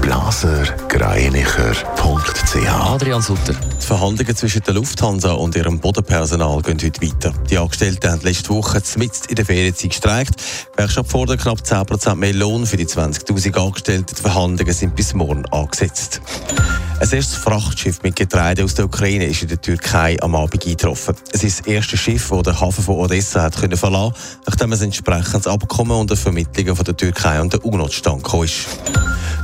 blasergreinicher.ch Adrian Sutter. Die Verhandlungen zwischen der Lufthansa und ihrem Bodenpersonal gehen heute weiter. Die Angestellten haben letzte Woche mitten in der Ferienzeit gestreikt. Die Gewerkschaft fordert knapp 10% mehr Lohn für die 20.000 Angestellten. Die Verhandlungen sind bis morgen angesetzt. Ein erstes Frachtschiff mit Getreide aus der Ukraine ist in der Türkei am Abend eingetroffen. Es ist das erste Schiff, das den Hafen von Odessa hat können verlassen nachdem es entsprechendes Abkommen unter Vermittlungen von der Türkei und der UNO zustande gekommen ist.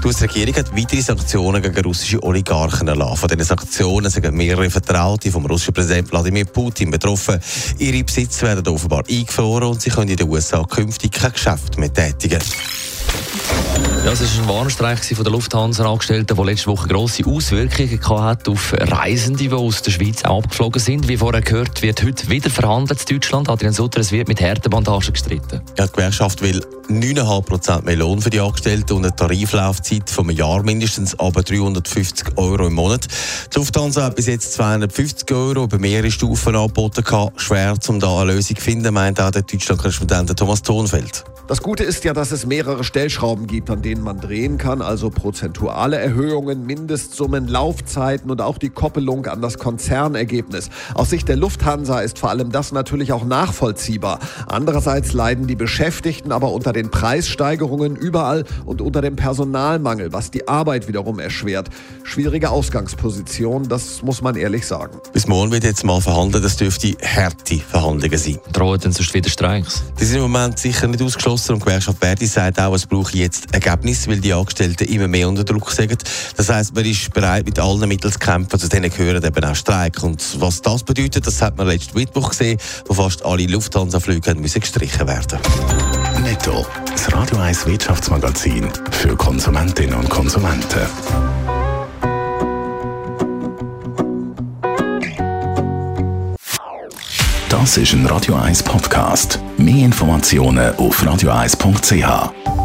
Die US-Regierung hat weitere Sanktionen gegen russische Oligarchen erlassen. Von diesen Sanktionen sind mehrere Vertraute vom russischen Präsidenten Wladimir Putin betroffen. Ihre Besitze werden offenbar eingefroren und sie können in den USA künftig kein Geschäft mehr tätigen. Ja, es war ein Warnstreik von der Lufthansa-Angestellten, der letzte Woche grosse Auswirkungen hatte auf Reisende, die aus der Schweiz abgeflogen sind. Wie vorher gehört, wird heute wieder verhandelt in Deutschland. Adrian Sutter, es wird mit harten Bandagen gestritten. Ja, die Gewerkschaft will 9,5% mehr Lohn für die Angestellten und eine Tariflaufzeit von einem Jahr mindestens aber 350 Euro im Monat. Die Lufthansa hat bis jetzt 250 Euro über mehrere Stufen angeboten. Schwer, um da eine Lösung zu finden, meint auch der Deutschland-Korrespondent Thomas Thonfeld. Das Gute ist ja, dass es mehrere Stellschrauben gibt, an denen man drehen kann, also prozentuale Erhöhungen, Mindestsummen, Laufzeiten und auch die Koppelung an das Konzernergebnis. Aus Sicht der Lufthansa ist vor allem das natürlich auch nachvollziehbar. Andererseits leiden die Beschäftigten aber unter den Preissteigerungen überall und unter dem Personalmangel, was die Arbeit wiederum erschwert. Schwierige Ausgangsposition, das muss man ehrlich sagen. Bis morgen wird jetzt mal verhandelt, das dürfte harte Verhandlungen sein. Drohen denn sonst wieder Streiks? Die sind im Moment sicher nicht ausgeschlossen und die Gewerkschaft Verdi sagt auch, es braucht jetzt Ergebnis, weil die Angestellten immer mehr unter Druck sind. Das heisst, man ist bereit, mit allen Mitteln zu kämpfen. Zu denen gehören eben auch Streik. Und was das bedeutet, das hat man letzten Mittwoch gesehen, wo fast alle Lufthansa-Flüge gestrichen werden Netto, das Radio 1 Wirtschaftsmagazin für Konsumentinnen und Konsumenten. Das ist ein Radio 1 Podcast. Mehr Informationen auf radio1.ch.